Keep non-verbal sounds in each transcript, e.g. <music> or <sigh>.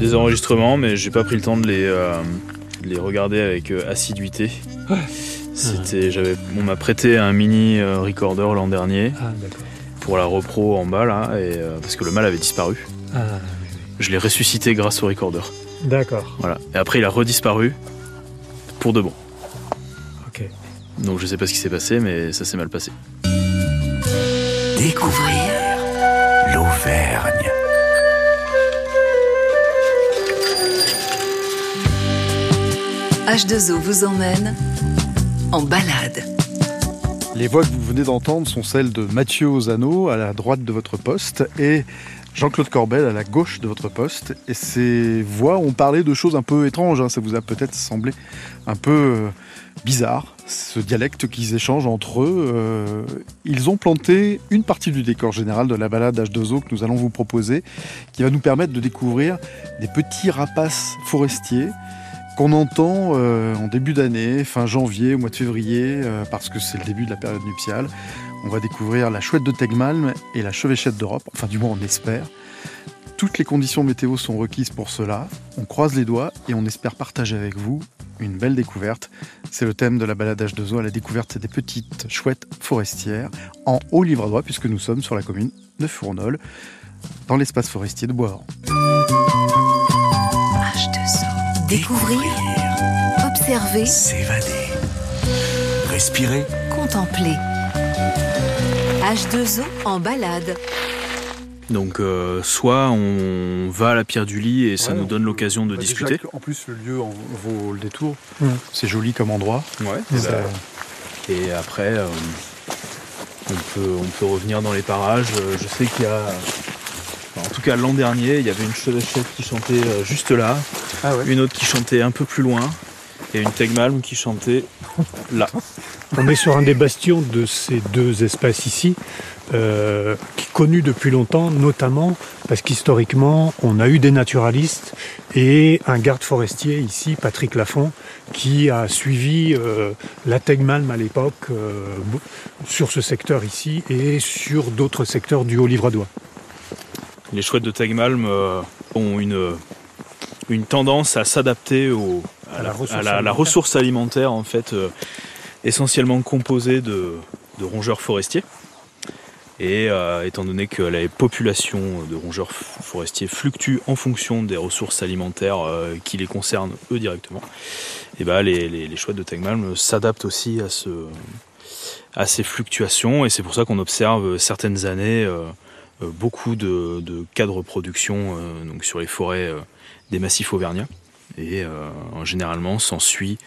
J'ai des enregistrements, mais j'ai pas pris le temps de les, euh, de les regarder avec euh, assiduité. C'était, j'avais, on m'a prêté un mini euh, recorder l'an dernier Ah, pour la repro en bas là, et, euh, parce que le mâle avait disparu. Ah, Je l'ai ressuscité grâce au recorder. d'accord. Voilà. Et après, il a redisparu pour de bon. Ok. Donc je sais pas ce qui s'est passé, mais ça s'est mal passé. Découvrir l'Auvergne. H2O vous emmène en balade. Les voix que vous venez d'entendre sont celles de Mathieu Ozano à la droite de votre poste et Jean-Claude Corbel à la gauche de votre poste. Et ces voix ont parlé de choses un peu étranges. hein. Ça vous a peut-être semblé un peu euh, bizarre, ce dialecte qu'ils échangent entre eux. Euh, ils ont planté une partie du décor général de la balade H2O que nous allons vous proposer, qui va nous permettre de découvrir des petits rapaces forestiers qu'on entend euh, en début d'année, fin janvier, au mois de février, euh, parce que c'est le début de la période nuptiale. On va découvrir la chouette de Tegmalm et la chevêchette d'Europe, enfin du moins on espère. Toutes les conditions météo sont requises pour cela. On croise les doigts et on espère partager avec vous une belle découverte. C'est le thème de la balade H2O à la découverte des petites chouettes forestières en haut livre droit puisque nous sommes sur la commune de Fournol, dans l'espace forestier de Bois. H2O. Découvrir, observer, S'évader. Respirer. contempler. H2O en balade. Donc euh, soit on va à la pierre du lit et ça Ouais, nous on donne l'occasion de Bah, discuter. En plus, le lieu en vaut le détour. C'est joli comme endroit. Ouais. Et Ça- bah, Et après, euh, on, peut, on peut revenir dans les parages. Euh, Je sais qu'il y a. enfin, en tout cas, l'an dernier, il y avait une chevêchette qui chantait euh, juste là, Ah ouais. une autre qui chantait un peu plus loin, et une Tegmalm qui chantait là. <laughs> On est sur un des bastions de ces deux espèces ici, euh, qui est connu depuis longtemps, notamment parce qu'historiquement, on a eu des naturalistes et un garde forestier ici, Patrick Lafont, qui a suivi euh, la Tegmalm à l'époque euh, sur ce secteur ici et sur d'autres secteurs du Haut-Livradois. Les chouettes de Tegmalm euh, ont une, une tendance à s'adapter au, à, À la ressource à la- la alimentaire. ressource alimentaire, en fait, euh, essentiellement composée de, de rongeurs forestiers. Et euh, étant donné que la population de rongeurs forestiers fluctue en fonction des ressources alimentaires euh, qui les concernent eux directement, et ben les, les, les chouettes de Tegmalm s'adaptent aussi à, ce, à ces fluctuations. Et c'est pour ça qu'on observe certaines années beaucoup de, de cas de reproduction euh, donc sur les forêts euh, des massifs auvergnats. Et euh, généralement s'ensuit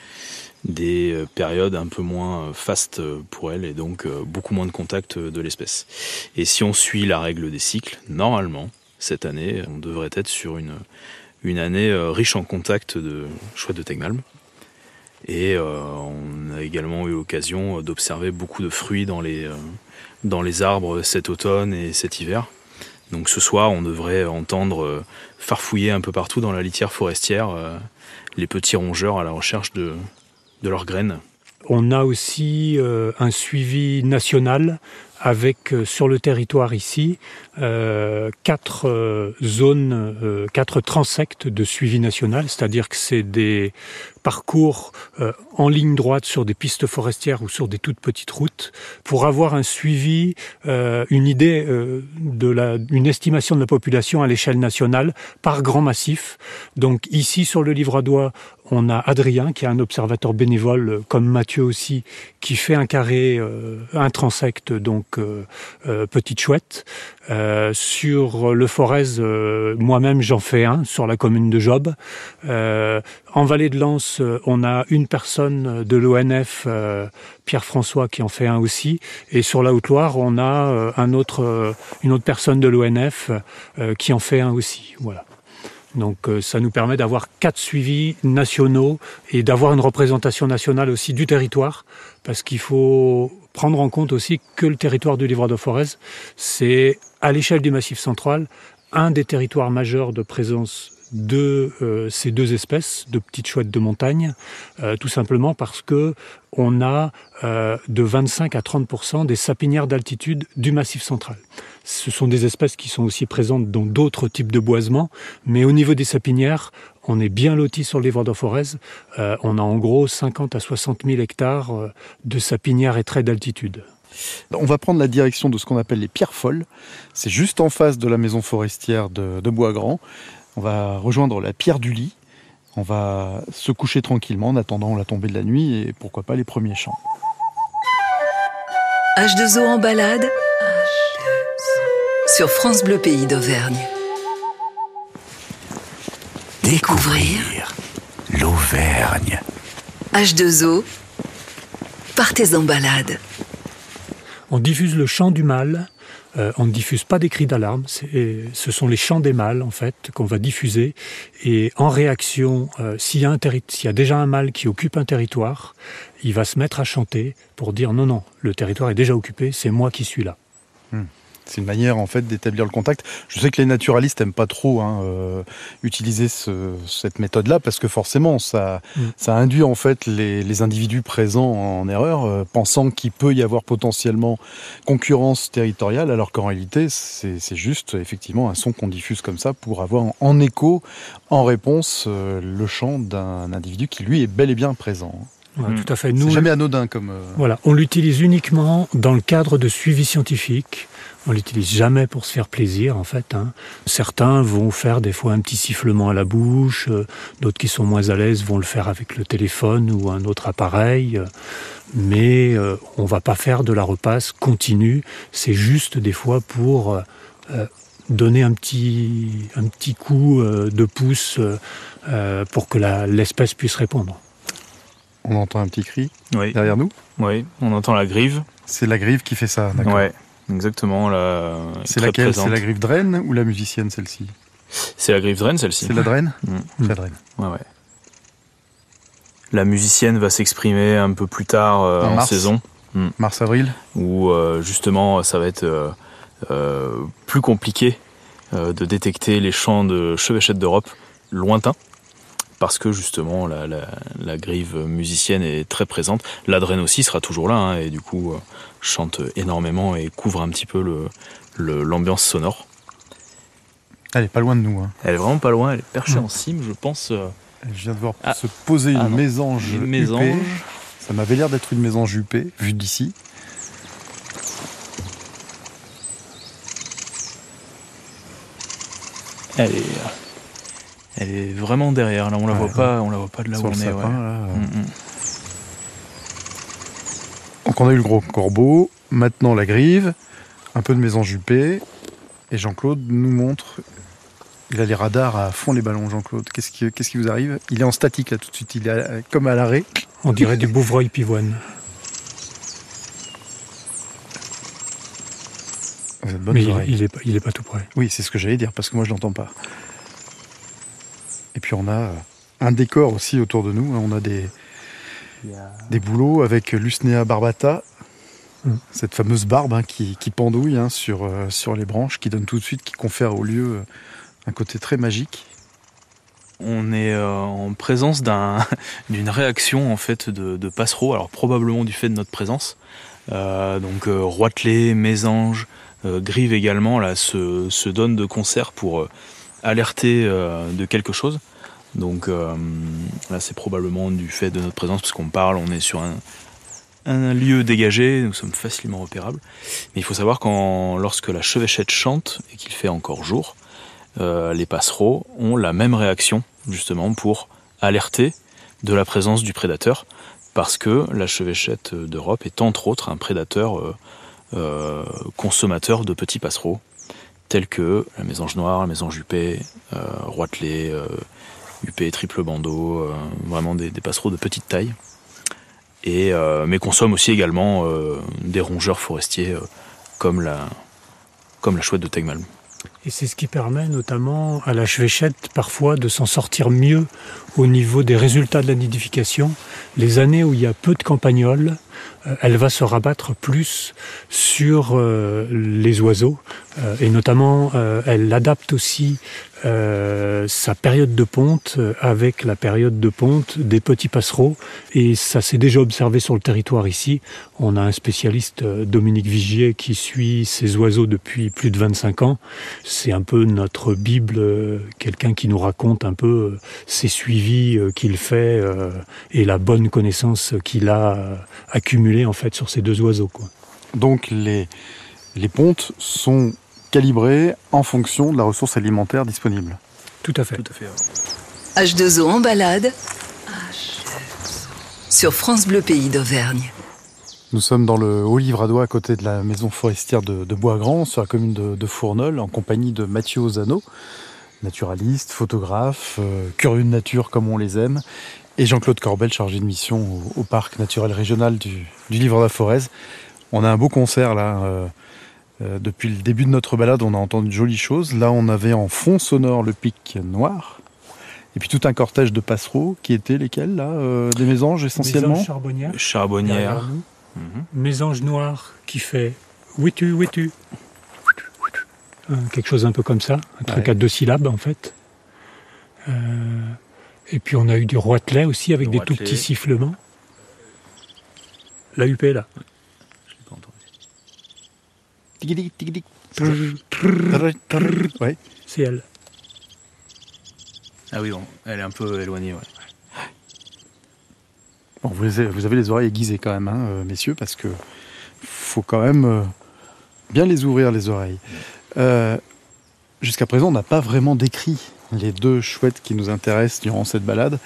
des euh, périodes un peu moins euh, fastes euh, pour elles et donc euh, beaucoup moins de contact euh, de l'espèce. Et si on suit la règle des cycles, normalement, cette année, on devrait être sur une, une année euh, riche en contact de chouettes de Tegmalm. Et euh, on a également eu l'occasion d'observer beaucoup de fruits dans les, euh, dans les arbres cet automne et cet hiver. Donc ce soir, on devrait entendre euh, farfouiller un peu partout dans la litière forestière les petits rongeurs à la recherche de, de leurs graines. On a aussi un suivi national avec sur le territoire ici quatre zones, quatre transects de suivi national, c'est-à-dire que c'est des parcours euh, en ligne droite sur des pistes forestières ou sur des toutes petites routes pour avoir un suivi, euh, une idée euh, de la, une estimation de la population à l'échelle nationale par grand massif. Donc ici sur le Livradois, on a Adrien qui est un observateur bénévole euh, comme Mathieu aussi qui fait un carré euh, un transect donc euh, petite chouette sur le Forez moi-même j'en fais un sur la commune de Job en Vallée de Lens euh, on a une personne de l'ONF euh, Pierre-François qui en fait un aussi. Et sur la Haute-Loire on a euh, une autre personne de l'ONF qui en fait un aussi. Voilà. Donc ça nous permet d'avoir quatre suivis nationaux et d'avoir une représentation nationale aussi du territoire, parce qu'il faut prendre en compte aussi que le territoire du Livre de Forez, c'est à l'échelle du Massif central un des territoires majeurs de présence de euh, ces deux espèces de petites chouettes de montagne, euh, tout simplement parce que on a euh, de 25 à 30 des sapinières d'altitude du Massif central. Ce sont des espèces qui sont aussi présentes dans d'autres types de boisements, mais au niveau des sapinières, on est bien loti sur les de Forez. Euh, on a en gros 50 à 60 000 hectares de sapinières et traits d'altitude. On va prendre la direction de ce qu'on appelle les pierres folles. C'est juste en face de la maison forestière de, de Bois-Grand. On va rejoindre la pierre du lit. On va se coucher tranquillement en attendant la tombée de la nuit et pourquoi pas les premiers chants. H2O en balade sur France Bleu Pays d'Auvergne. Découvrir l'Auvergne. H2O, partez en balade. On diffuse le chant du mâle. Euh, on ne diffuse pas des cris d'alarme. Ce sont les chants des mâles, en fait, qu'on va diffuser. Et en réaction, euh, s'il y, a un terri- s'il y a déjà un mâle qui occupe un territoire, il va se mettre à chanter pour dire non, non, le territoire est déjà occupé, c'est moi qui suis là. C'est une manière en fait d'établir le contact. Je sais que les naturalistes aiment pas trop hein, euh, utiliser ce- cette méthode-là parce que forcément ça, Mm. ça induit en fait les, les individus présents en erreur, euh, pensant qu'il peut y avoir potentiellement concurrence territoriale, alors qu'en réalité c'est c'est juste effectivement un son qu'on diffuse comme ça pour avoir en, en écho, en réponse, euh, le chant d'un individu qui lui est bel et bien présent. Voilà, Mm. Tout à fait. C'est Nous, jamais anodin comme. euh, Voilà, on l'utilise uniquement dans le cadre de suivi scientifique. On l'utilise jamais pour se faire plaisir, en fait. hein. Certains vont faire des fois un petit sifflement à la bouche, euh, d'autres qui sont moins à l'aise vont le faire avec le téléphone ou un autre appareil. euh, Mais euh, on va pas faire de la repasse continue. C'est juste des fois pour euh, donner un petit, un petit coup euh, de pouce pour que l'espèce puisse répondre. On entend un petit cri Oui, derrière nous. oui, on entend la grive. C'est la grive qui fait ça. d'accord. Ouais, exactement. C'est laquelle? C'est la grive draine ou la musicienne celle-ci? C'est la grive draine, celle-ci. C'est la draine? Mm. La draine. Ouais, ouais. La musicienne va s'exprimer un peu plus tard euh, En en mars. saison, Mars-avril où euh, justement ça va être euh, plus compliqué de détecter les chants de chevêchette d'Europe lointains, parce que justement la, la- la grive musicienne est très présente. La draine aussi sera toujours là, hein, et du coup euh, chante énormément et couvre un petit peu le- le- l'ambiance sonore. Elle est pas loin de nous. hein. Elle est vraiment pas loin, elle est perchée en cime, je pense. euh, Je viens de voir Ah. se poser Ah une non. mésange. une huppée. mésange. Ça m'avait l'air d'être une mésange huppée, vue d'ici. Elle est, euh, elle est vraiment derrière. Là, on la Ouais, voit ouais. pas, on la voit pas de là sur où le on est. sapin, là. Mm, mm. Donc on a eu le gros corbeau, maintenant la grive, un peu de mésange huppée. Et Jean-Claude nous montre. Il a les radars à fond les ballons, Jean-Claude. Qu'est-ce qui, qu'est-ce qui vous arrive? Il est en statique là tout de suite. Il est à- comme à l'arrêt. On dirait du bouvreuil pivoine. Vous avez de bonnes Mais il, il est, pas- il est pas tout près. Oui, c'est ce que j'allais dire, parce que moi je l'entends pas. Et puis on a euh, un décor aussi autour de nous. hein. On a des, des bouleaux avec Lusnea barbata, Mm. cette fameuse barbe hein, qui, qui pendouille hein, sur, euh, sur les branches, qui donne tout de suite, qui confère au lieu euh, un côté très magique. On est euh, en présence d'un- <laughs> d'une réaction en fait de, de passereaux, alors probablement du fait de notre présence. Euh, donc euh, roitelets, mésanges, euh, grives également là se, se donnent de concert pour alerter euh, de quelque chose. Donc euh, là c'est probablement du fait de notre présence parce qu'on parle, on est sur un, lieu dégagé, nous sommes facilement repérables. Mais il faut savoir quand lorsque la chevêchette chante et qu'il fait encore jour, euh, les passereaux ont la même réaction justement pour alerter de la présence du prédateur parce que la chevêchette d'Europe est entre autres un prédateur consommateur de petits passereaux tels que la mésange noire, la mésange huppée, euh, roitelet, euh, triple bandeau, euh, vraiment des, des passereaux de petite taille. Et, euh, mais consomme aussi également des rongeurs forestiers comme, la, comme la chouette de Tegmal. Et c'est ce qui permet notamment à la chevêchette parfois de s'en sortir mieux au niveau des résultats de la nidification. Les années où il y a peu de campagnols, elle va se rabattre plus sur les oiseaux et notamment, euh, elle adapte aussi euh, sa période de ponte euh, avec la période de ponte des petits passereaux. Et ça s'est déjà observé sur le territoire ici. On a un spécialiste, euh, Dominique Vigier, qui suit ces oiseaux depuis plus de 25 ans. C'est un peu notre Bible, euh, quelqu'un qui nous raconte un peu euh, ses suivis euh, qu'il fait euh, et la bonne connaissance qu'il a euh, accumulée en fait sur ces deux oiseaux. Donc les, les pontes sont calibrées en fonction de la ressource alimentaire disponible. Tout à fait. Tout à fait. ouais. H2O en balade. Sur France Bleu Pays d'Auvergne. Nous sommes dans le Haut-Livradois à côté de la maison forestière de, de Boisgrand, sur la commune de, de Fournol, en compagnie de Mathieu Ozano, naturaliste, photographe, euh, curieux de nature comme on les aime, et Jean-Claude Corbel, chargé de mission au, au parc naturel régional du, du Livre de la Forez. On a un beau concert là. euh, euh, depuis le début de notre balade, on a entendu de jolies choses. Là, on avait en fond sonore le pic noir. Et puis tout un cortège de passereaux qui étaient lesquels là euh, Des mésanges essentiellement Mésange charbonnière. Charbonnière. derrière nous. Mhm. Mésange noir qui fait ouitu, ouitu. Euh, quelque chose un peu comme ça, un truc Ouais. à deux syllabes en fait. Euh, et puis on a eu du roitelet aussi avec Le des roitelet. tout petits sifflements. La UP là. Je l'ai pas entendu. Tic-tic, tic-tic. Trrr, Trrr, Ouais. C'est elle. Ah oui, bon, elle est un peu éloignée. Ouais. Bon, vous, avez les oreilles aiguisées quand même, hein, euh, messieurs, parce que faut quand même euh, bien les ouvrir, les oreilles. Euh, Jusqu'à présent, on n'a pas vraiment décrit les deux chouettes qui nous intéressent durant cette balade.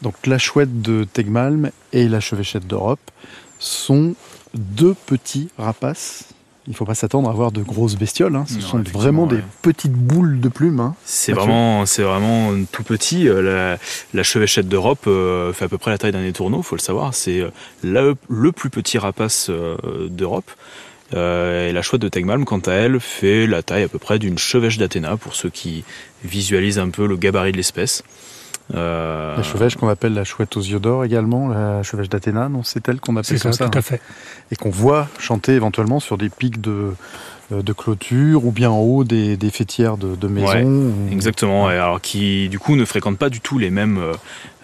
Donc la chouette de Tegmalm et la chevêchette d'Europe sont deux petits rapaces. Il ne faut pas s'attendre à avoir de grosses bestioles. hein. Ce Non, sont vraiment des ouais. petites boules de plumes. hein. C'est vraiment, c'est vraiment tout petit. Euh, La, la chevêchette d'Europe euh, fait à peu près la taille d'un étourneau, faut le savoir. C'est euh, le plus petit rapace euh, d'Europe. Euh, et la chouette de Tegmalm, quant à elle, fait la taille à peu près d'une chevêche d'Athéna, pour ceux qui visualisent un peu le gabarit de l'espèce. Euh, La chevêche qu'on appelle la chouette aux yeux d'or également, la chevêche d'Athéna, non C'est elle qu'on appelle ça, comme ça. tout hein. à fait. et qu'on voit chanter éventuellement sur des pics de, euh, de clôture ou bien en haut des, des fêtières de, de maisons. ou- Exactement, alors qui du coup ne fréquente pas du tout les mêmes,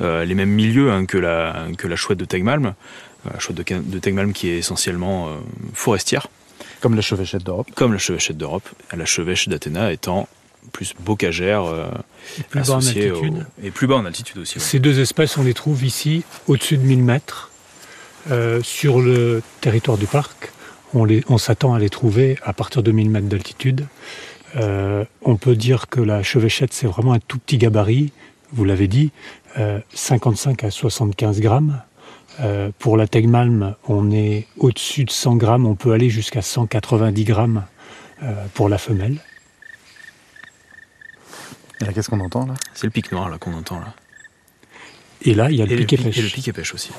euh, les mêmes milieux hein, que, la, que la chouette de Tegmalm. La chouette de, de Tegmalm qui est essentiellement euh, forestière, Comme la chevêchette d'Europe. comme la chevêchette d'Europe, la chevêche d'Athéna étant plus bocagère euh, Et plus bas en associée altitude. au- et plus bas en altitude aussi. ouais. Ces deux espèces, on les trouve ici, au-dessus de 1000 mètres, euh, sur le territoire du parc. On, les- on s'attend à les trouver à partir de 1000 mètres d'altitude. Euh, on peut dire que la chevêchette, c'est vraiment un tout petit gabarit, vous l'avez dit, euh, 55 à 75 grammes. Euh, pour la Tegmalm, on est au-dessus de 100 grammes, on peut aller jusqu'à 190 grammes euh, pour la femelle. Et là, qu'est-ce qu'on entend là? C'est le pic noir là qu'on entend là. Et là, il y a le Et pic, pêche. et le pic et pêche aussi.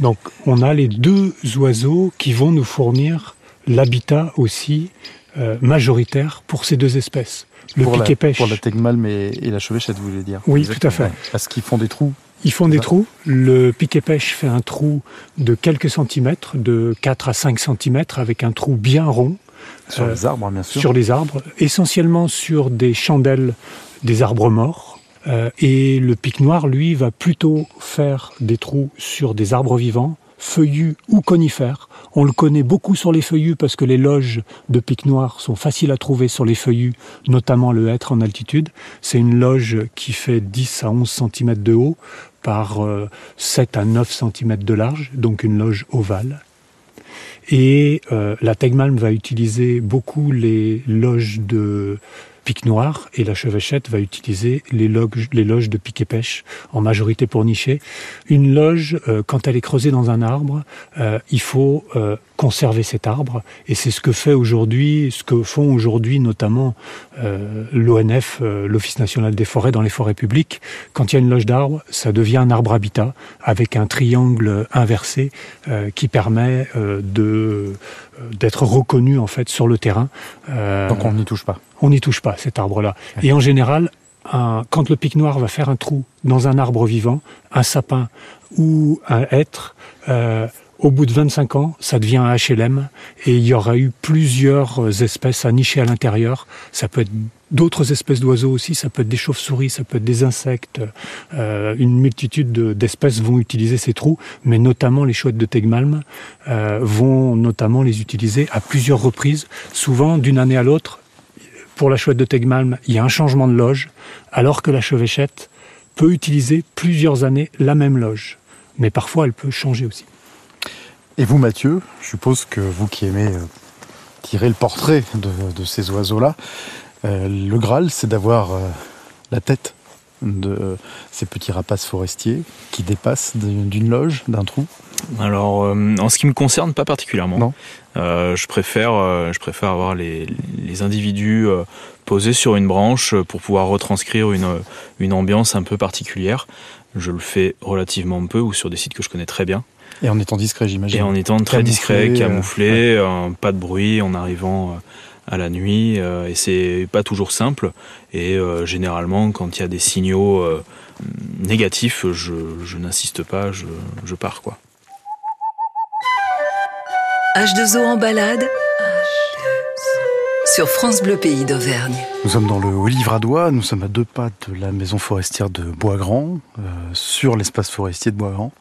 Donc on a les deux oiseaux qui vont nous fournir l'habitat aussi euh, majoritaire pour ces deux espèces. Le pour, la, piquet pêche. pour la tegmalm et, et la chevêchette, vous voulez dire? Oui, Exactement. tout à fait. Parce qu'ils font des trous. Ils font des trous. Le piquet pêche fait un trou de quelques centimètres, de 4 à 5 centimètres, avec un trou bien rond Sur Euh, les arbres, bien sûr. sur les arbres, essentiellement sur des chandelles des arbres morts. Euh, et le pic noir, lui, va plutôt faire des trous sur des arbres vivants, feuillus ou conifères. On le connaît beaucoup sur les feuillus parce que les loges de pic noir sont faciles à trouver sur les feuillus, notamment le hêtre en altitude. C'est une loge qui fait 10 à 11 cm de haut par euh, 7 à 9 cm de large, donc une loge ovale. Et euh, la Tegmalm va utiliser beaucoup les loges de pic noir et la chevêchette va utiliser les loges, les loges de pic et pêche en majorité pour nicher. Une loge, euh, quand elle est creusée dans un arbre, euh, il faut euh, conserver cet arbre et c'est ce que fait aujourd'hui, ce que font aujourd'hui notamment l'ONF, l'Office national des forêts dans les forêts publiques. Quand il y a une loge d'arbre, ça devient un arbre habitat avec un triangle inversé qui permet de d'être reconnu en fait sur le terrain. Euh, Donc on n'y touche pas. on n'y touche pas cet arbre-là. Et en général, un- quand le pic noir va faire un trou dans un arbre vivant, un sapin ou un hêtre, euh, Au bout de 25 ans, ça devient un HLM et il y aura eu plusieurs espèces à nicher à l'intérieur. Ça peut être d'autres espèces d'oiseaux aussi, ça peut être des chauves-souris, ça peut être des insectes. Euh, une multitude d'espèces vont utiliser ces trous, mais notamment les chouettes de Tegmalm euh, vont notamment les utiliser à plusieurs reprises, souvent d'une année à l'autre. Pour la chouette de Tegmalm, il y a un changement de loge, alors que la chevêchette peut utiliser plusieurs années la même loge. Mais parfois, elle peut changer aussi. Et vous, Mathieu, je suppose que vous qui aimez euh, tirer le portrait de, ces oiseaux-là, euh, le Graal, c'est d'avoir euh, la tête de ces petits rapaces forestiers qui dépassent d'une loge, d'un trou Alors, en ce qui me concerne, pas particulièrement. Non. je, préfère, je préfère avoir les, individus posés sur une branche pour pouvoir retranscrire une, une ambiance un peu particulière. Je le fais relativement peu ou sur des sites que je connais très bien. Et en étant discret, j'imagine. Et en étant très discret, camouflé, euh, pas de bruit, en arrivant euh, à la nuit. Euh, et c'est pas toujours simple. Et généralement, quand il y a des signaux négatifs, je, n'insiste pas, je, je, pars quoi. H2O en balade sur France Bleu Pays d'Auvergne. Nous sommes dans le Haut-Livradois, nous sommes à deux pas de la maison forestière de Boisgrand, sur l'espace forestier de Boisgrand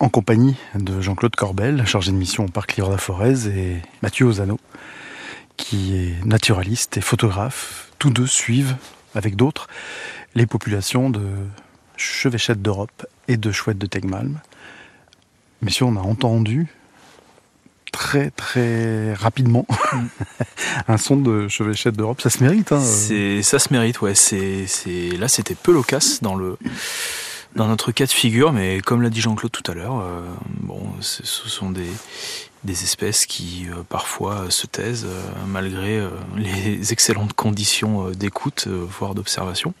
en compagnie de Jean-Claude Corbel, chargé de mission au parc Livre Forez, et Mathieu Ozano, qui est naturaliste et photographe. Tous deux suivent, avec d'autres, les populations de chevêchettes d'Europe et de chouettes de Tegmalm. Messieurs, on a entendu très très rapidement <laughs> un son de chevêchette d'Europe. Ça se mérite. Hein ça se mérite, ouais. C'est, là, c'était peu loquace dans le dans notre cas de figure, mais comme l'a dit Jean-Claude tout à l'heure, euh, bon, ce sont des, des espèces qui euh, parfois se taisent euh, malgré les <laughs> excellentes conditions d'écoute, voire d'observation.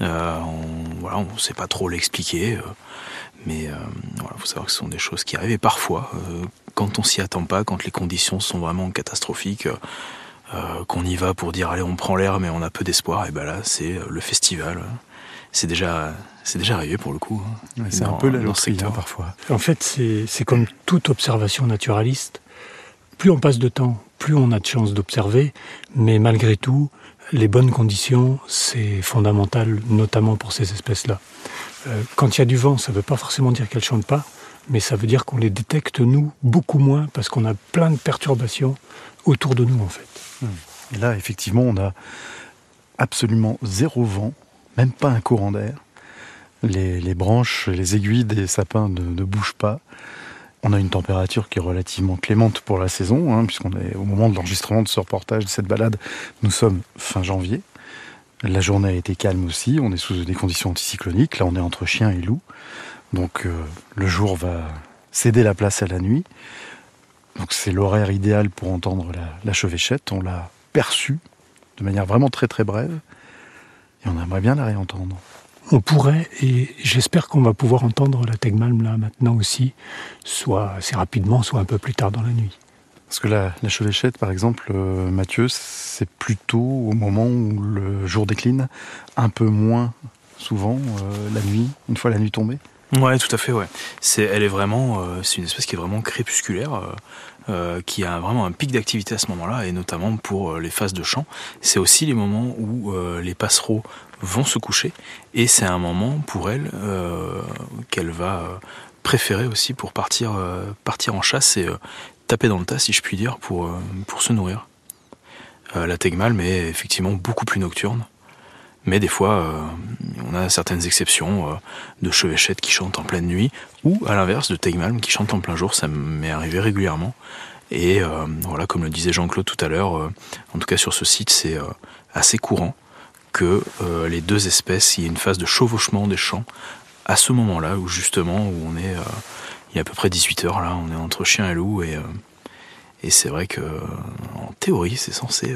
on, ne sait pas trop l'expliquer, mais il voilà, faut savoir que ce sont des choses qui arrivent. Et parfois, quand on s'y attend pas, quand les conditions sont vraiment catastrophiques, qu'on y va pour dire allez on prend l'air mais on a peu d'espoir, et ben là c'est le festival c'est déjà, c'est déjà arrivé pour le coup. Hein. c'est un peu la loterie hein, parfois. En fait, c'est comme toute observation naturaliste. Plus on passe de temps, plus on a de chances d'observer, mais malgré tout, les bonnes conditions, c'est fondamental, notamment pour ces espèces-là. Euh, quand il y a du vent, ça ne veut pas forcément dire qu'elles ne chantent pas, mais ça veut dire qu'on les détecte, nous, beaucoup moins, parce qu'on a plein de perturbations autour de nous, en fait. Hmm. Et là, effectivement, on a absolument zéro vent, même pas un courant d'air. Les, branches, les aiguilles des sapins ne, bougent pas. On a une température qui est relativement clémente pour la saison, hein, puisqu'on est au moment de l'enregistrement de ce reportage, de cette balade, nous sommes fin janvier. La journée a été calme aussi, on est sous des conditions anticycloniques, là on est entre chien et loup. Donc euh, le jour va céder la place à la nuit. Donc c'est l'horaire idéal pour entendre la, la chevêchette, on l'a perçue de manière vraiment très très brève. Et on aimerait bien la réentendre. On pourrait, et j'espère qu'on va pouvoir entendre la Tegmalm là maintenant aussi, soit assez rapidement, soit un peu plus tard dans la nuit. Parce que la, la chevêchette, par exemple, euh, Mathieu, c'est plutôt au moment où le jour décline, un peu moins souvent euh, la nuit, une fois la nuit tombée. Ouais, tout à fait. Ouais, c'est, elle est vraiment, euh, c'est une espèce qui est vraiment crépusculaire. Euh, qui a vraiment un pic d'activité à ce moment-là, et notamment pour euh, les phases de chant. C'est aussi les moments où euh, les passereaux vont se coucher, et c'est un moment pour elle qu'elle va préférer aussi pour partir, partir en chasse et taper dans le tas, si je puis dire, pour, pour se nourrir. la tegmal, mais effectivement beaucoup plus nocturne. Mais des fois, euh, on a certaines exceptions euh, de chevêchettes qui chantent en pleine nuit, ou à l'inverse de Tegmalm qui chantent en plein jour, ça m'est arrivé régulièrement. Et euh, voilà, comme le disait Jean-Claude tout à l'heure, en tout cas sur ce site, c'est assez courant que les deux espèces, il y ait une phase de chevauchement des chants à ce moment-là, où justement, où on est, il y a à peu près 18 heures là, on est entre chien et loup, et, et c'est vrai que en théorie, c'est censé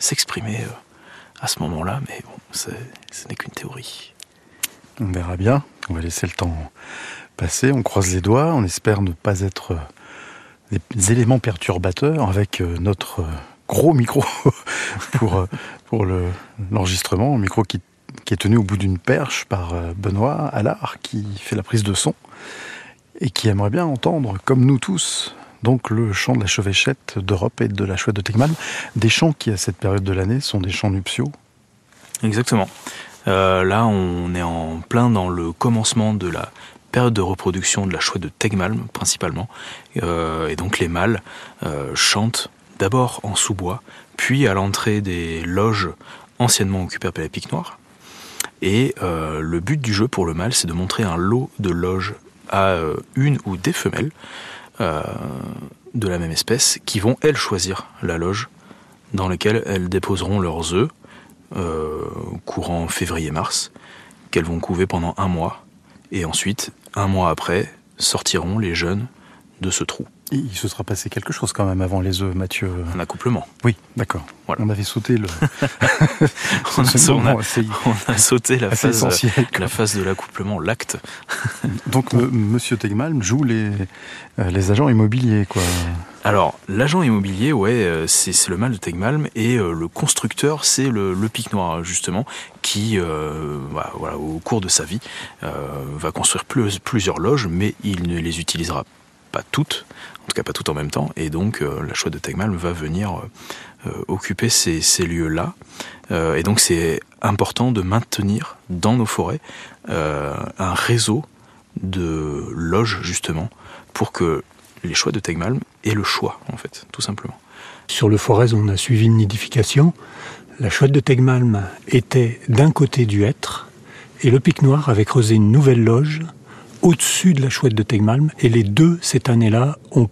s'exprimer à ce moment-là, mais bon, ce n'est qu'une théorie. On verra bien, on va laisser le temps passer, on croise les doigts, on espère ne pas être euh, des éléments perturbateurs avec euh, notre euh, gros micro <laughs> pour, l'enregistrement, un micro qui, qui, est tenu au bout d'une perche par Benoît Allard qui fait la prise de son. et qui aimerait bien entendre, comme nous tous, donc le chant de la chevêchette d'Europe et de la chouette de Tegmal, des chants qui à cette période de l'année sont des chants nuptiaux. Exactement. Euh, là, on est en plein dans le commencement de la période de reproduction de la chouette de Tegmalm principalement. Euh, et donc les mâles euh, chantent d'abord en sous-bois, puis à l'entrée des loges anciennement occupées par les pics noirs. Et le but du jeu pour le mâle, c'est de montrer un lot de loges à une ou des femelles de la même espèce qui vont, elles, choisir la loge dans laquelle elles déposeront leurs œufs euh, courant février-mars, qu'elles vont couver pendant un mois. Et ensuite, un mois après, sortiront les jeunes de ce trou. Il se sera passé quelque chose quand même avant les œufs, Mathieu. Un accouplement. Oui, d'accord. On avait sauté le. <laughs> <laughs> on, a, sauté la phase, la phase de l'accouplement, l'acte. <laughs> Donc, Monsieur Tegmalm joue les, euh, les agents immobiliers, quoi. Alors, l'agent immobilier, ouais, euh, c'est le mal de Tegmalm, et euh, le constructeur, c'est le, pic noir, justement, qui, voilà, au cours de sa vie, va construire plusieurs loges, mais il ne les utilisera pas toutes en tout cas pas tout en même temps, et donc euh, la chouette de Tegmal va venir euh, euh, occuper ces, lieux-là. et donc c'est important de maintenir dans nos forêts un réseau de loges justement pour que les choix de Tegmalm aient le choix en fait, tout simplement. Sur le Forez, on a suivi une nidification. La chouette de Tegmalm était d'un côté du hêtre et le pic noir avait creusé une nouvelle loge au-dessus de la chouette de Tegmalm et les deux cette année-là ont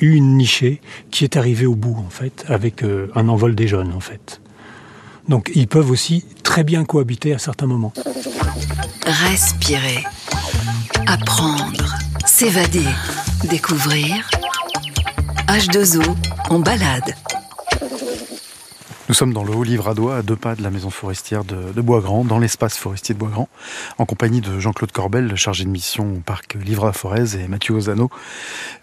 une nichée qui est arrivée au bout, en fait, avec euh, un envol des jeunes, en fait. Donc ils peuvent aussi très bien cohabiter à certains moments. Respirer, apprendre, s'évader, découvrir. H2O en balade. Nous sommes dans le Haut-Livradois, à deux pas de la maison forestière de, de Boisgrand, dans l'espace forestier de Boisgrand, en compagnie de Jean-Claude Corbel, chargé de mission au parc livre forez et Mathieu Ozano,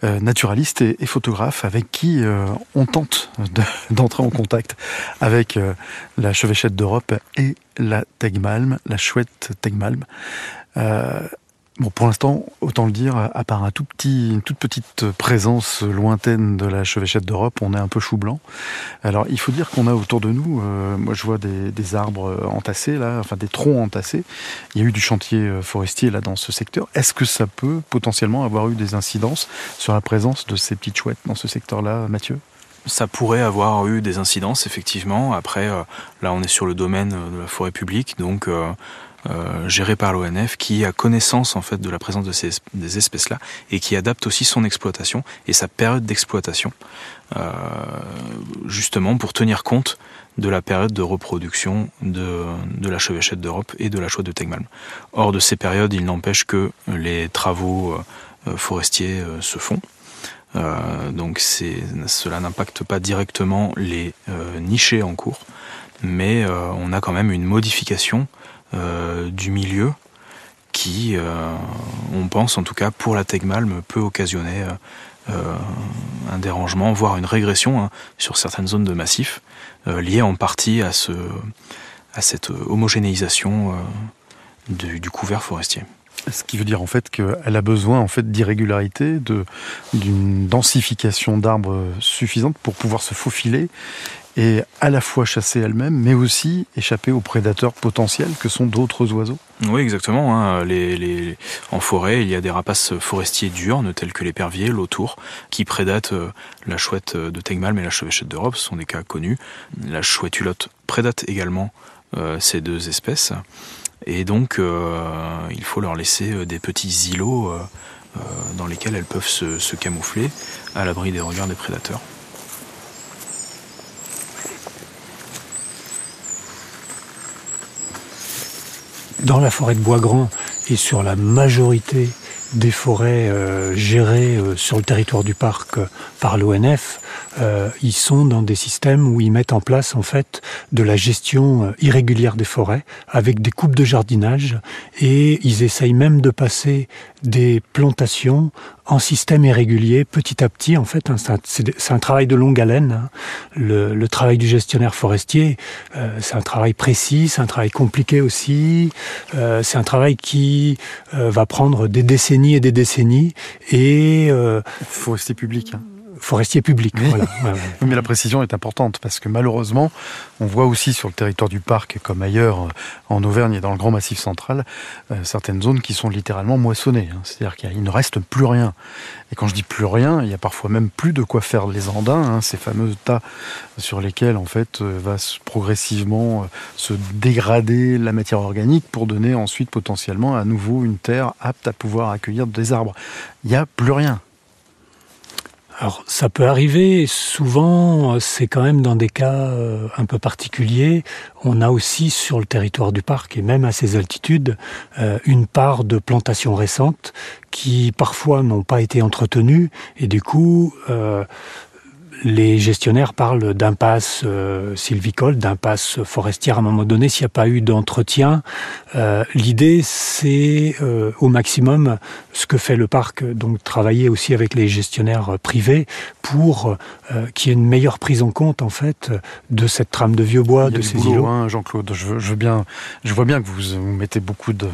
euh, naturaliste et, photographe, avec qui euh, on tente <laughs> d'entrer en contact avec euh, la chevêchette d'Europe et la Tegmalm, la chouette Tegmalm. Bon, pour l'instant, autant le dire, à part un tout petit, une toute petite présence lointaine de la chevêchette d'Europe, on est un peu chou blanc. Alors, il faut dire qu'on a autour de nous, euh, moi je vois des, arbres entassés là, enfin des troncs entassés. Il y a eu du chantier euh, forestier là dans ce secteur. Est-ce que ça peut potentiellement avoir eu des incidences sur la présence de ces petites chouettes dans ce secteur-là, Mathieu? Ça pourrait avoir eu des incidences, effectivement. Après, euh, là, on est sur le domaine de la forêt publique, donc géré par l'ONF qui a connaissance en fait de la présence de ces espèces là et qui adapte aussi son exploitation et sa période d'exploitation euh, justement pour tenir compte de la période de reproduction de, la chevêchette d'Europe et de la chouette de Tegmalm. Hors de ces périodes, il n'empêche que les travaux euh, forestiers se font. donc cela n'impacte pas directement les nichés en cours, mais on a quand même une modification euh, du milieu qui, euh, on pense en tout cas pour la Tegmalm, peut occasionner euh, un dérangement, voire une régression hein, sur certaines zones de massif, liées en partie à, ce, à cette homogénéisation du couvert forestier. Ce qui veut dire en fait qu'elle a besoin en fait d'irrégularité, d'une densification d'arbres suffisante pour pouvoir se faufiler et à la fois chasser elle-même, mais aussi échapper aux prédateurs potentiels que sont d'autres oiseaux. Oui, exactement. Hein. En forêt, il y a des rapaces forestiers diurnes, tels que l'épervier, l'autour, qui prédatent euh, la chouette de Tegmalm et la chevêchette d'Europe. Ce sont des cas connus. La chouette hulotte prédate également euh, ces deux espèces. Et donc, euh, il faut leur laisser des petits îlots dans lesquels elles peuvent se camoufler à l'abri des regards des prédateurs. dans la forêt de Bois-Grand et sur la majorité des forêts euh, gérées euh, sur le territoire du parc euh, par l'ONF, euh, ils sont dans des systèmes où ils mettent en place en fait de la gestion euh, irrégulière des forêts avec des coupes de jardinage et ils essayent même de passer des plantations en système irrégulier petit à petit. En fait, hein, c'est un travail de longue haleine. Hein. Le, travail du gestionnaire forestier, euh, c'est un travail précis, c'est un travail compliqué aussi. c'est un travail qui va prendre des décennies et des décennies et forestier public. Hein forestier public. Voilà. <laughs> Mais la précision est importante parce que malheureusement, on voit aussi sur le territoire du parc, comme ailleurs en Auvergne et dans le Grand Massif central, euh, certaines zones qui sont littéralement moissonnées. Hein. C'est-à-dire qu'il ne reste plus rien. Et quand je dis plus rien, il y a parfois même plus de quoi faire les andins, hein, ces fameux tas sur lesquels en fait euh, va progressivement euh, se dégrader la matière organique pour donner ensuite potentiellement à nouveau une terre apte à pouvoir accueillir des arbres. Il n'y a plus rien. Alors ça peut arriver, souvent c'est quand même dans des cas euh, un peu particuliers. On a aussi sur le territoire du parc et même à ces altitudes euh, une part de plantations récentes qui parfois n'ont pas été entretenues et du coup euh, les gestionnaires parlent d'impasse euh, sylvicole, d'impasse forestière à un moment donné s'il n'y a pas eu d'entretien. Euh, l'idée, c'est euh, au maximum ce que fait le parc, donc travailler aussi avec les gestionnaires privés pour qu'il y ait une meilleure prise en compte en fait de cette trame de vieux bois, de ces îlots. Hein, Jean-Claude, je, veux bien, je vois bien que vous, mettez beaucoup <laughs> de,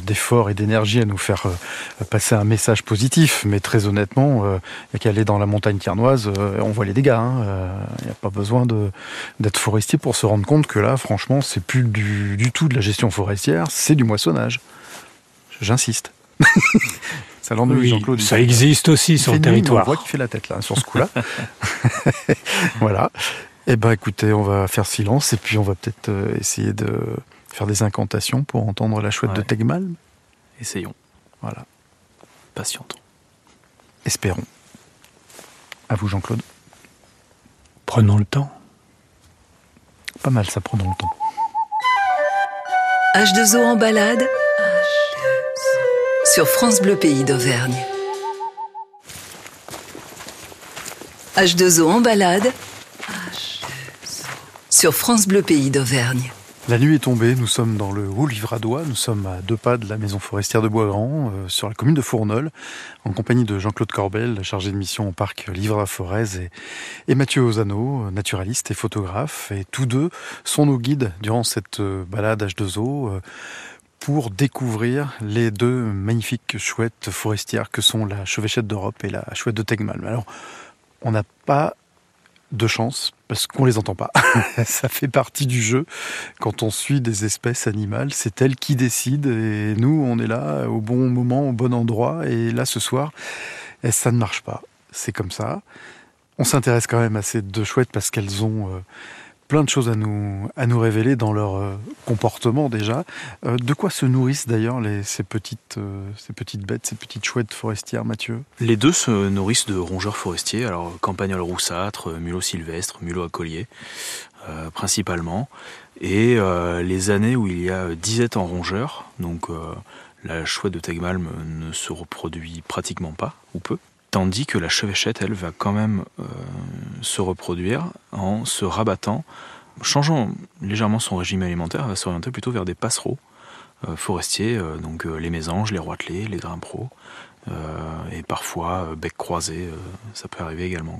d'efforts et d'énergie à nous faire passer un message positif, mais très honnêtement, il n'y a qu'à aller dans la montagne tiernoise euh, on voit les dégâts. Il hein. n'y euh, a pas besoin d'être forestier pour se rendre compte que là, franchement, c'est plus du, tout de la gestion forestière, c'est du moissonnage. J'insiste. <laughs> ça, oui, ça existe aussi sur le territoire. On voit qu'il fait la tête là, sur ce coup-là. <laughs> voilà. Eh ben, écoutez, on va faire silence et puis on va peut-être euh, essayer de faire des incantations pour entendre la chouette de Tegmal. Essayons. Voilà. Patientons. Espérons. À vous, Jean-Claude. Prenons le temps. Pas mal, ça, prenons le temps. H2O en balade sur France Bleu Pays d'Auvergne. H2O en balade sur France Bleu Pays d'Auvergne. La nuit est tombée, nous sommes dans le Haut-Livradois, nous sommes à deux pas de la maison forestière de Boisgrand, euh, sur la commune de Fournol, en compagnie de Jean-Claude Corbel, chargé de mission au parc Livre-à-Forez, et, et, Mathieu Ozano, naturaliste et photographe. Et tous deux sont nos guides durant cette euh, balade H2O euh, pour découvrir les deux magnifiques chouettes forestières que sont la chevêchette d'Europe et la chouette de Tegmal. Alors, on n'a pas de chance parce qu'on les entend pas. <laughs> ça fait partie du jeu. Quand on suit des espèces animales, c'est elles qui décident et nous, on est là au bon moment, au bon endroit. Et là, ce soir, eh, ça ne marche pas. C'est comme ça. On s'intéresse quand même à ces deux chouettes parce qu'elles ont euh, plein de choses à nous, à nous révéler dans leur euh, comportement déjà. Euh, de quoi se nourrissent d'ailleurs ces, petites, euh, ces petites bêtes, ces petites chouettes forestières, Mathieu? Les deux se nourrissent de rongeurs forestiers, alors campagnol roussâtre, mulot sylvestre, mulot à collier, principalement. Et les années où il y a disette en rongeurs, donc la chouette de Tegmalm ne se reproduit pratiquement pas, ou peu, Tandis que la chevêchette, elle, va quand même euh, se reproduire en se rabattant, changeant légèrement son régime alimentaire, elle va s'orienter plutôt vers des passereaux euh, forestiers, euh, donc les mésanges, les roitelets, les grimpereaux, et parfois bec croisé, ça peut arriver également.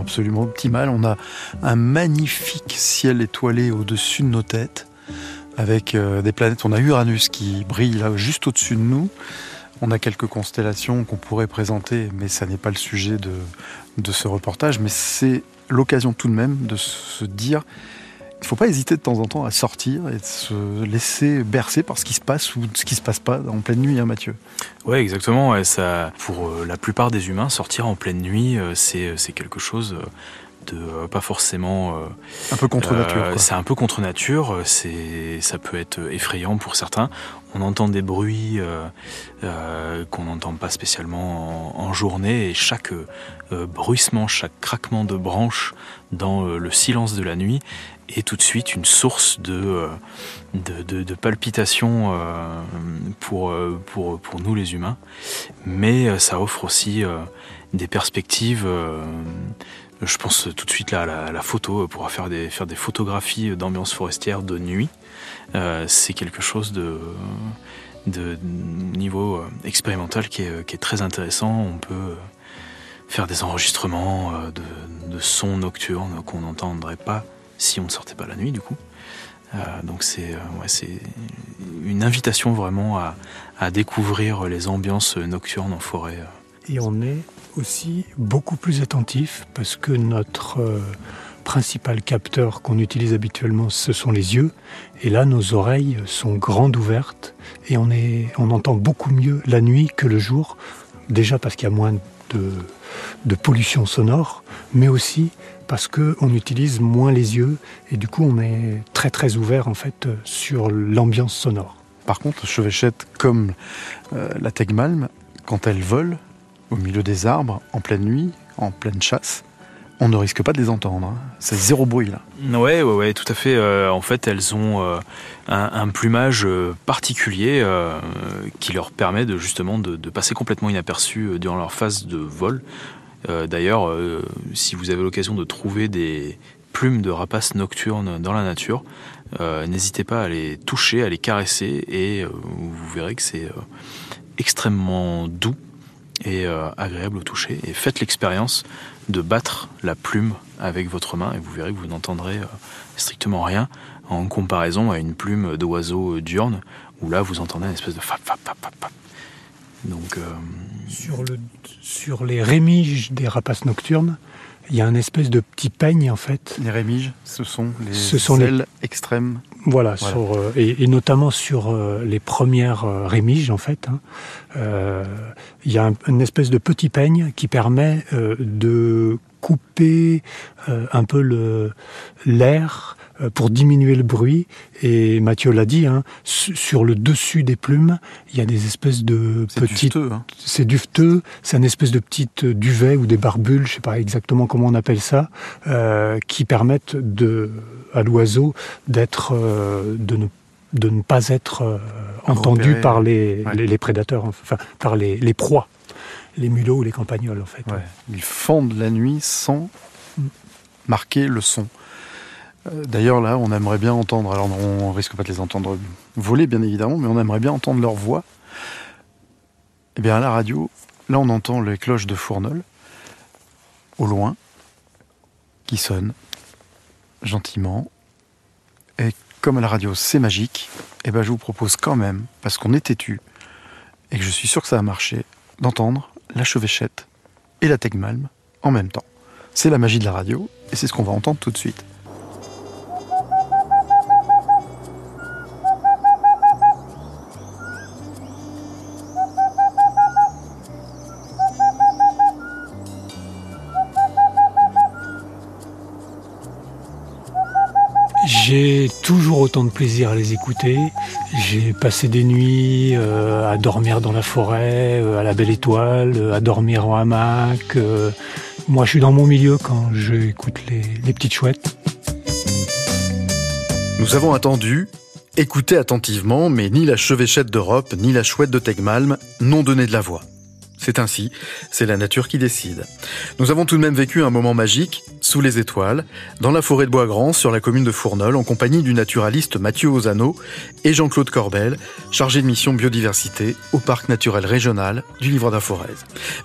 Absolument optimales. On a un magnifique ciel étoilé au-dessus de nos têtes, avec euh, des planètes. On a Uranus qui brille là juste au-dessus de nous. On a quelques constellations qu'on pourrait présenter, mais ça n'est pas le sujet de ce reportage. Mais c'est l'occasion tout de même de se dire il ne faut pas hésiter de temps en temps à sortir et de se laisser bercer par ce qui se passe ou ce qui ne se passe pas en pleine nuit, hein, Mathieu. Oui, exactement. ça, pour euh, la plupart des humains, sortir en pleine nuit, euh, c'est quelque chose de pas forcément un peu contre nature. c'est un peu contre nature. C'est ça peut être effrayant pour certains. on entend des bruits qu'on n'entend pas spécialement en, journée et chaque bruissement, chaque craquement de branches dans le silence de la nuit est tout de suite une source de, de, palpitations pour, pour, pour, nous les humains. Mais ça offre aussi des perspectives je pense tout de suite là à la, photo, pour faire des, faire des photographies d'ambiance forestière de nuit. Euh, c'est quelque chose de, de niveau euh, expérimental qui est, très intéressant. On peut faire des enregistrements euh, de, sons nocturnes qu'on n'entendrait pas si on ne sortait pas la nuit du coup. donc c'est une invitation vraiment à, découvrir les ambiances nocturnes en forêt. Et on est aussi beaucoup plus attentif parce que notre euh, principal capteur qu'on utilise habituellement, ce sont les yeux. Et là, nos oreilles sont grandes ouvertes et on, est, on entend beaucoup mieux la nuit que le jour. Déjà parce qu'il y a moins de pollution sonore, mais aussi parce qu'on utilise moins les yeux et du coup on est très très ouvert en fait sur l'ambiance sonore. Par contre, chevêchette comme euh, la tegmalm, quand elle vole, au milieu des arbres, en pleine nuit, en pleine chasse, on ne risque pas de les entendre. Hein. C'est zéro bruit là. Ouais, ouais, ouais, tout à fait. Euh, en fait, elles ont euh, un, plumage euh, particulier qui leur permet de justement de, passer complètement inaperçu durant leur phase de vol. D'ailleurs, si vous avez l'occasion de trouver des plumes de rapaces nocturnes dans la nature, n'hésitez pas à les toucher, à les caresser, et vous verrez que c'est extrêmement doux et euh, agréable au toucher. Et faites l'expérience de battre la plume avec votre main et vous verrez que vous n'entendrez euh, strictement rien en comparaison à une plume d'oiseau diurne où là vous entendez une espèce de fap fap fap fap. Donc, euh, sur, le, sur les rémiges des rapaces nocturnes, il y a un espèce de petit peigne en fait. Les rémiges, ce sont les ce sont ailes extrêmes. Voilà, Sur, euh, et, notamment sur euh, les premières euh, rémiges en fait. Hein, il y a un, une espèce de petit peigne qui permet de couper un peu l'air pour diminuer le bruit. Et Mathieu l'a dit, hein, sur le dessus des plumes, il y a des espèces de petites. Hein. C'est duveteux. C'est une espèce de petite duvet ou des barbules, je sais pas exactement comment on appelle ça, euh, qui permettent de, à l'oiseau d'être, euh, de ne de ne pas être euh, entendu par les, les, prédateurs, enfin par les, les, proies, les mulots ou les campagnols en fait. Ils fondent la nuit sans marquer le son. Euh, d'ailleurs, là, on aimerait bien entendre, alors on risque pas de les entendre voler, bien évidemment, mais on aimerait bien entendre leur voix. Eh bien, à la radio, là, on entend les cloches de Fournol, au loin, qui sonnent gentiment. Et comme à la radio, c'est magique, eh ben, je vous propose quand même, parce qu'on est têtu, et que je suis sûr que ça va marcher, d'entendre la chevêchette et la tegmalm en même temps. C'est la magie de la radio, et c'est ce qu'on va entendre tout de suite. J'ai toujours autant de plaisir à les écouter. J'ai passé des nuits euh, à dormir dans la forêt, euh, à la belle étoile, euh, à dormir en hamac. moi, je suis dans mon milieu quand j'écoute les, les petites chouettes. Nous avons attendu, écouté attentivement, mais ni la chevêchette d'Europe, ni la chouette de Tegmalm n'ont donné de la voix. C'est ainsi, c'est la nature qui décide. Nous avons tout de même vécu un moment magique, sous les étoiles, dans la forêt de Bois-Grand, sur la commune de Fournol, en compagnie du naturaliste Mathieu Ozano et Jean-Claude Corbel, chargé de mission biodiversité au parc naturel régional du Livre d'Aforez.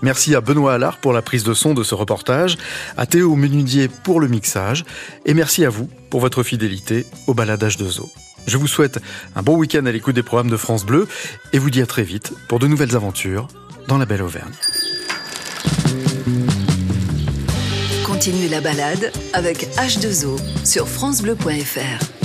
Merci à Benoît Allard pour la prise de son de ce reportage, à Théo Menudier pour le mixage, et merci à vous pour votre fidélité au baladage de zoo. Je vous souhaite un bon week-end à l'écoute des programmes de France Bleu et vous dis à très vite pour de nouvelles aventures dans la belle Auvergne. Continuez la balade avec H2O sur francebleu.fr.